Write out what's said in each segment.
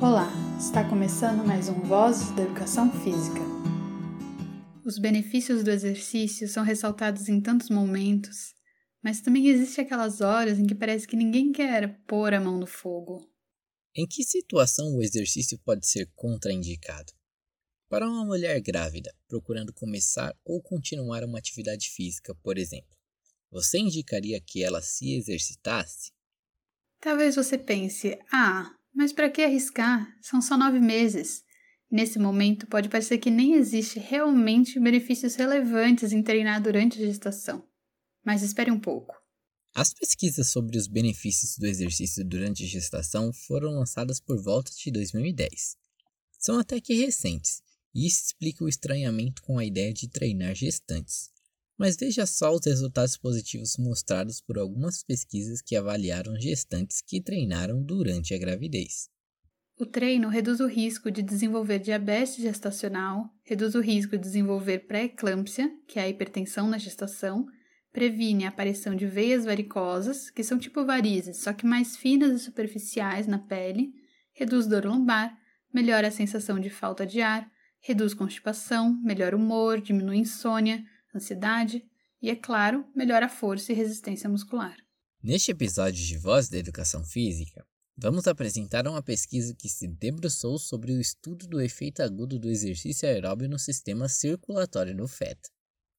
Olá, está começando mais um Vozes da Educação Física. Os benefícios do exercício são ressaltados em tantos momentos, mas também existe aquelas horas em que parece que ninguém quer pôr a mão no fogo. Em que situação o exercício pode ser contraindicado? Para uma mulher grávida procurando começar ou continuar uma atividade física, por exemplo, você indicaria que ela se exercitasse? Talvez você pense: ah, mas para que arriscar? São só nove meses. Nesse momento, pode parecer que nem existe realmente benefícios relevantes em treinar durante a gestação. Mas espere um pouco. As pesquisas sobre os benefícios do exercício durante a gestação foram lançadas por volta de 2010. São até que recentes, e isso explica o estranhamento com a ideia de treinar gestantes. Mas veja só os resultados positivos mostrados por algumas pesquisas que avaliaram gestantes que treinaram durante a gravidez. O treino reduz o risco de desenvolver diabetes gestacional, reduz o risco de desenvolver pré-eclâmpsia, que é a hipertensão na gestação, previne a aparição de veias varicosas, que são tipo varizes, só que mais finas e superficiais na pele, reduz dor lombar, melhora a sensação de falta de ar, reduz constipação, melhora o humor, diminui insônia, ansiedade e, é claro, melhora a força e resistência muscular. Neste episódio de Voz da Educação Física, vamos apresentar uma pesquisa que se debruçou sobre o estudo do efeito agudo do exercício aeróbio no sistema circulatório do feto.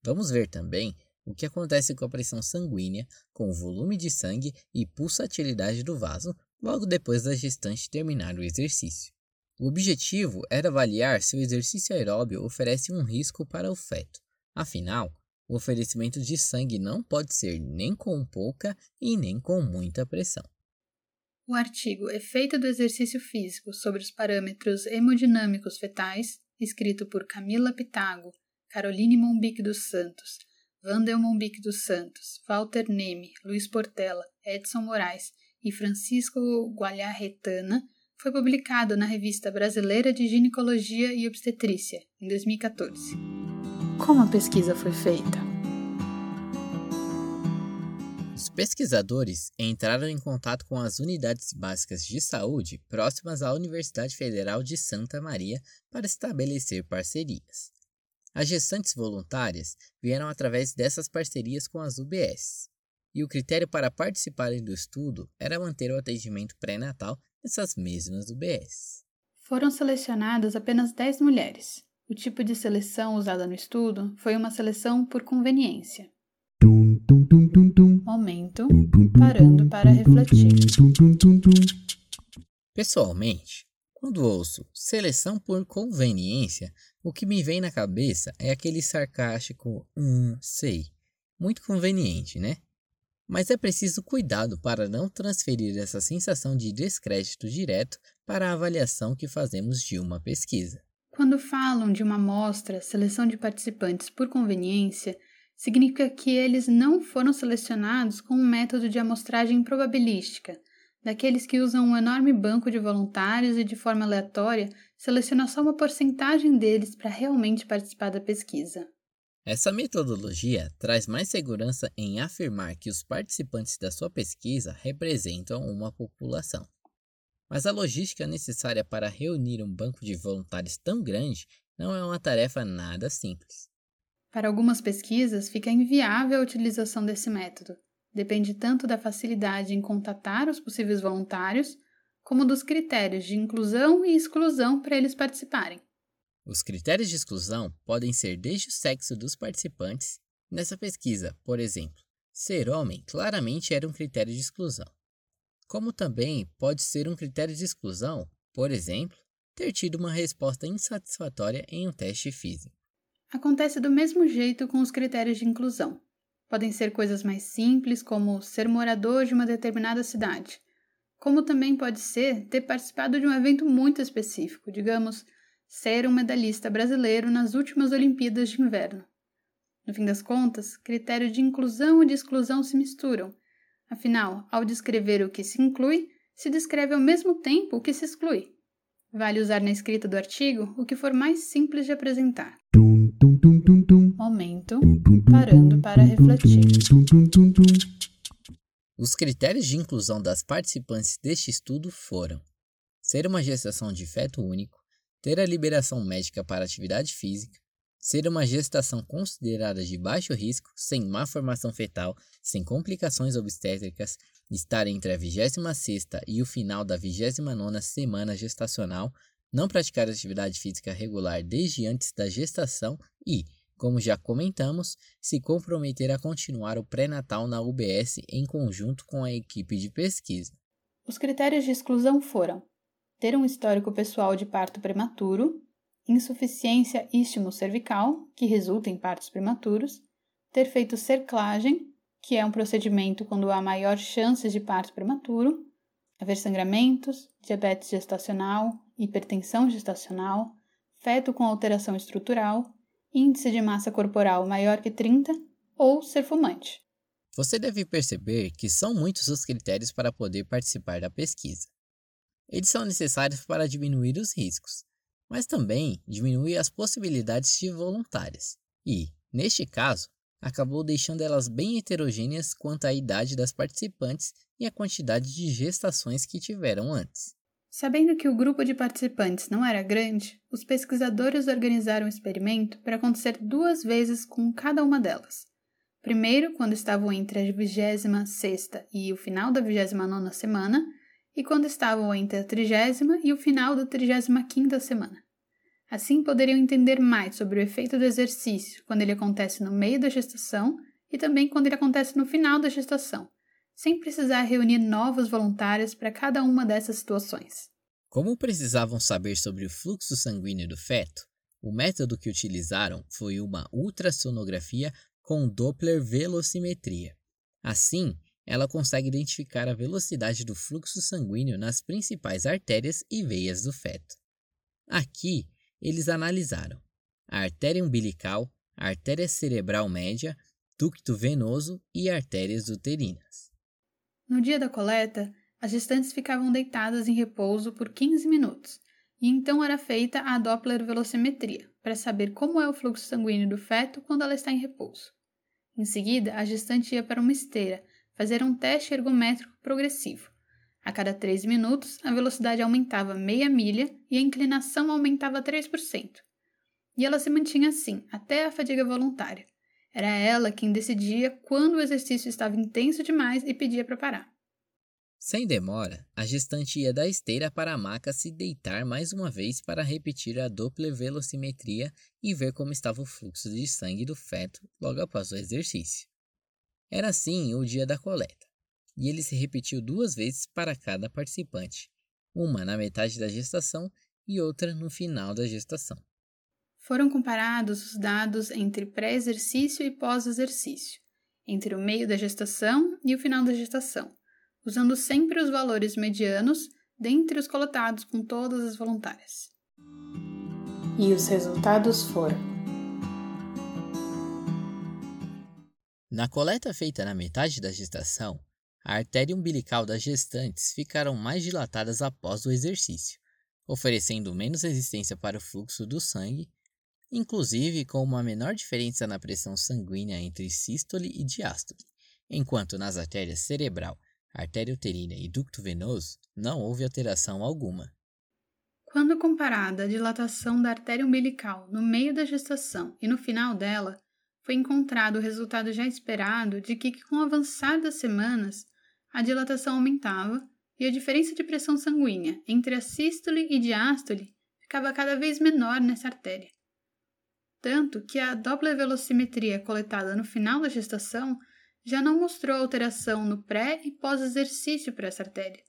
Vamos ver também o que acontece com a pressão sanguínea, com o volume de sangue e pulsatilidade do vaso logo depois da gestante terminar o exercício. O objetivo era avaliar se o exercício aeróbio oferece um risco para o feto, Afinal, o oferecimento de sangue não pode ser nem com pouca e nem com muita pressão. O artigo Efeito do exercício físico sobre os parâmetros hemodinâmicos fetais, escrito por Camila Pitago, Caroline Mombic dos Santos, Vandel Mombic dos Santos, Walter Neme, Luiz Portela, Edson Moraes e Francisco Gualharretana, foi publicado na Revista Brasileira de Ginecologia e Obstetrícia, em 2014. Como a pesquisa foi feita? Os pesquisadores entraram em contato com as unidades básicas de saúde próximas à Universidade Federal de Santa Maria para estabelecer parcerias. As gestantes voluntárias vieram através dessas parcerias com as UBS, e o critério para participarem do estudo era manter o atendimento pré-natal nessas mesmas UBS. Foram selecionadas apenas 10 mulheres, o tipo de seleção usada no estudo foi uma seleção por conveniência. Momento, parando para refletir. Pessoalmente, quando ouço seleção por conveniência, o que me vem na cabeça é aquele sarcástico hum, sei. Muito conveniente, né? Mas é preciso cuidado para não transferir essa sensação de descrédito direto para a avaliação que fazemos de uma pesquisa. Quando falam de uma amostra, seleção de participantes por conveniência, significa que eles não foram selecionados com um método de amostragem probabilística, daqueles que usam um enorme banco de voluntários e, de forma aleatória, seleciona só uma porcentagem deles para realmente participar da pesquisa. Essa metodologia traz mais segurança em afirmar que os participantes da sua pesquisa representam uma população. Mas a logística necessária para reunir um banco de voluntários tão grande não é uma tarefa nada simples. Para algumas pesquisas, fica inviável a utilização desse método. Depende tanto da facilidade em contatar os possíveis voluntários, como dos critérios de inclusão e exclusão para eles participarem. Os critérios de exclusão podem ser desde o sexo dos participantes. Nessa pesquisa, por exemplo, ser homem claramente era um critério de exclusão como também pode ser um critério de exclusão, por exemplo, ter tido uma resposta insatisfatória em um teste físico. Acontece do mesmo jeito com os critérios de inclusão. Podem ser coisas mais simples, como ser morador de uma determinada cidade, como também pode ser ter participado de um evento muito específico, digamos, ser um medalhista brasileiro nas últimas Olimpíadas de Inverno. No fim das contas, critérios de inclusão e de exclusão se misturam Afinal, ao descrever o que se inclui, se descreve ao mesmo tempo o que se exclui. Vale usar na escrita do artigo o que for mais simples de apresentar. Momento, parando para refletir. Os critérios de inclusão das participantes deste estudo foram ser uma gestação de feto único, ter a liberação médica para atividade física, ser uma gestação considerada de baixo risco, sem má formação fetal, sem complicações obstétricas, estar entre a 26 e o final da 29 semana gestacional, não praticar atividade física regular desde antes da gestação e, como já comentamos, se comprometer a continuar o pré-natal na UBS em conjunto com a equipe de pesquisa. Os critérios de exclusão foram ter um histórico pessoal de parto prematuro, insuficiência istmo-cervical, que resulta em partos prematuros, ter feito cerclagem, que é um procedimento quando há maior chance de parto prematuro, haver sangramentos, diabetes gestacional, hipertensão gestacional, feto com alteração estrutural, índice de massa corporal maior que 30 ou ser fumante. Você deve perceber que são muitos os critérios para poder participar da pesquisa. Eles são necessários para diminuir os riscos, mas também diminuir as possibilidades de voluntárias. E, neste caso, acabou deixando elas bem heterogêneas quanto à idade das participantes e a quantidade de gestações que tiveram antes. Sabendo que o grupo de participantes não era grande, os pesquisadores organizaram o experimento para acontecer duas vezes com cada uma delas. Primeiro, quando estavam entre a 26 e o final da 29 semana, e quando estavam entre a trigésima e o final da trigésima quinta semana. Assim poderiam entender mais sobre o efeito do exercício quando ele acontece no meio da gestação e também quando ele acontece no final da gestação, sem precisar reunir novos voluntários para cada uma dessas situações. Como precisavam saber sobre o fluxo sanguíneo do feto, o método que utilizaram foi uma ultrassonografia com Doppler velocimetria. Assim, ela consegue identificar a velocidade do fluxo sanguíneo nas principais artérias e veias do feto. Aqui, eles analisaram a artéria umbilical, a artéria cerebral média, ducto venoso e artérias uterinas. No dia da coleta, as gestantes ficavam deitadas em repouso por 15 minutos, e então era feita a Doppler velocimetria para saber como é o fluxo sanguíneo do feto quando ela está em repouso. Em seguida, a gestante ia para uma esteira fazer um teste ergométrico progressivo. A cada 3 minutos, a velocidade aumentava meia milha e a inclinação aumentava 3%. E ela se mantinha assim até a fadiga voluntária. Era ela quem decidia quando o exercício estava intenso demais e pedia para parar. Sem demora, a gestante ia da esteira para a maca se deitar mais uma vez para repetir a Doppler velocimetria e ver como estava o fluxo de sangue do feto logo após o exercício. Era assim o dia da coleta, e ele se repetiu duas vezes para cada participante, uma na metade da gestação e outra no final da gestação. Foram comparados os dados entre pré-exercício e pós-exercício, entre o meio da gestação e o final da gestação, usando sempre os valores medianos dentre os coletados com todas as voluntárias. E os resultados foram Na coleta feita na metade da gestação, a artéria umbilical das gestantes ficaram mais dilatadas após o exercício, oferecendo menos resistência para o fluxo do sangue, inclusive com uma menor diferença na pressão sanguínea entre sístole e diástole, enquanto nas artérias cerebral, artéria uterina e ducto venoso não houve alteração alguma. Quando comparada a dilatação da artéria umbilical no meio da gestação e no final dela, foi encontrado o resultado já esperado de que, com o avançar das semanas, a dilatação aumentava e a diferença de pressão sanguínea entre a sístole e diástole ficava cada vez menor nessa artéria. Tanto que a Doppler velocimetria coletada no final da gestação já não mostrou alteração no pré e pós-exercício para essa artéria.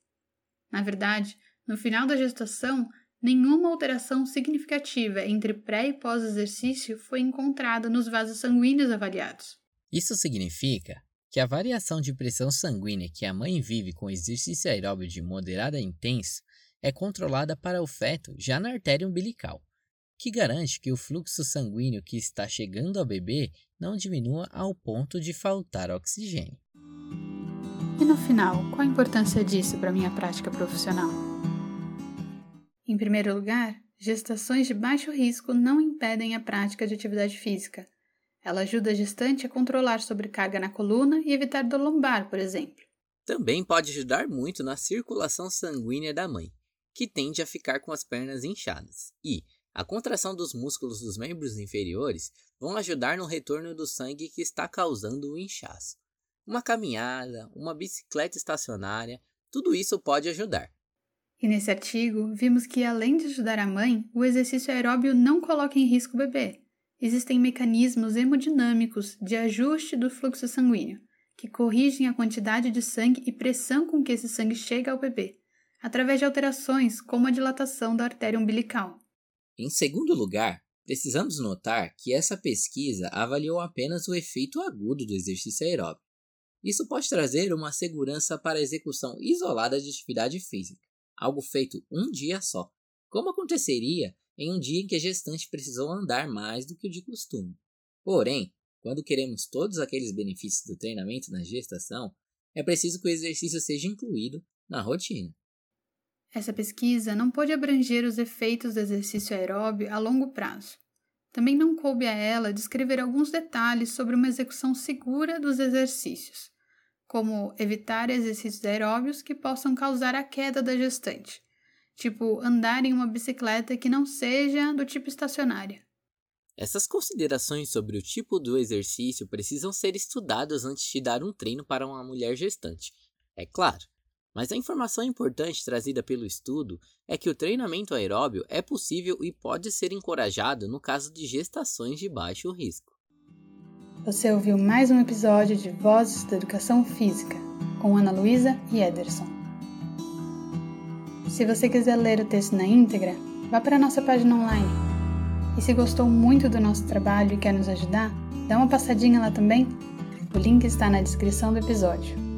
Na verdade, no final da gestação, Nenhuma alteração significativa entre pré e pós-exercício foi encontrada nos vasos sanguíneos avaliados. Isso significa que a variação de pressão sanguínea que a mãe vive com exercício aeróbio de moderado a intenso é controlada para o feto já na artéria umbilical, que garante que o fluxo sanguíneo que está chegando ao bebê não diminua ao ponto de faltar oxigênio. E no final, qual a importância disso para a minha prática profissional? Em primeiro lugar, gestações de baixo risco não impedem a prática de atividade física. Ela ajuda a gestante a controlar sobrecarga na coluna e evitar dor lombar, por exemplo. Também pode ajudar muito na circulação sanguínea da mãe, que tende a ficar com as pernas inchadas, e a contração dos músculos dos membros inferiores vão ajudar no retorno do sangue que está causando o inchaço. Uma caminhada, uma bicicleta estacionária, tudo isso pode ajudar. E nesse artigo, vimos que além de ajudar a mãe, o exercício aeróbio não coloca em risco o bebê. Existem mecanismos hemodinâmicos de ajuste do fluxo sanguíneo, que corrigem a quantidade de sangue e pressão com que esse sangue chega ao bebê, através de alterações como a dilatação da artéria umbilical. Em segundo lugar, precisamos notar que essa pesquisa avaliou apenas o efeito agudo do exercício aeróbico. Isso pode trazer uma segurança para a execução isolada de atividade física, algo feito um dia só, como aconteceria em um dia em que a gestante precisou andar mais do que o de costume. Porém, quando queremos todos aqueles benefícios do treinamento na gestação, é preciso que o exercício seja incluído na rotina. Essa pesquisa não pôde abranger os efeitos do exercício aeróbio a longo prazo. Também não coube a ela descrever alguns detalhes sobre uma execução segura dos exercícios, como evitar exercícios aeróbios que possam causar a queda da gestante, tipo andar em uma bicicleta que não seja do tipo estacionária. Essas considerações sobre o tipo do exercício precisam ser estudadas antes de dar um treino para uma mulher gestante, é claro. Mas a informação importante trazida pelo estudo é que o treinamento aeróbio é possível e pode ser encorajado no caso de gestações de baixo risco. Você ouviu mais um episódio de Vozes da Educação Física com Ana Luísa e Ederson. Se você quiser ler o texto na íntegra, vá para a nossa página online e se gostou muito do nosso trabalho e quer nos ajudar, dá uma passadinha lá também. O link está na descrição do episódio.